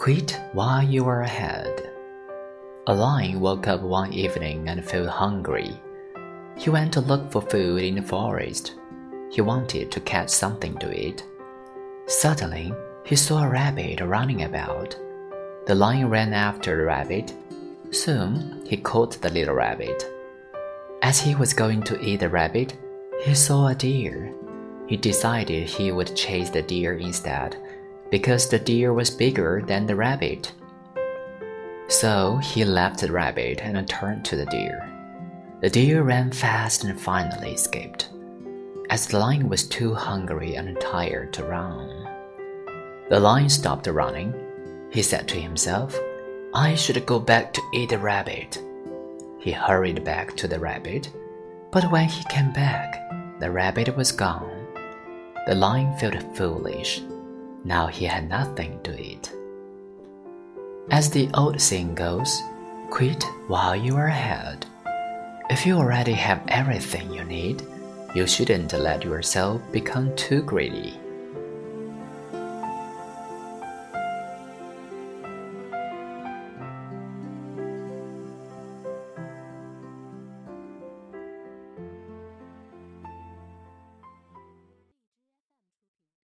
Quit while you are ahead. A lion woke up one evening and felt hungry. He went to look for food in the forest. He wanted to catch something to eat. Suddenly, he saw a rabbit running about. The lion ran after the rabbit. Soon, he caught the little rabbit. As he was going to eat the rabbit, he saw a deer. He decided he would chase the deer instead because the deer was bigger than the rabbit. So he left the rabbit and turned to the deer. The deer ran fast and finally escaped, as the lion was too hungry and tired to run. The lion stopped running. He said to himself, I should go back to eat the rabbit. He hurried back to the rabbit, but when he came back, the rabbit was gone. The lion felt foolish now he had nothing to eat. As the old saying goes, quit while you are ahead. If you already have everything you need, you shouldn't let yourself become too greedy.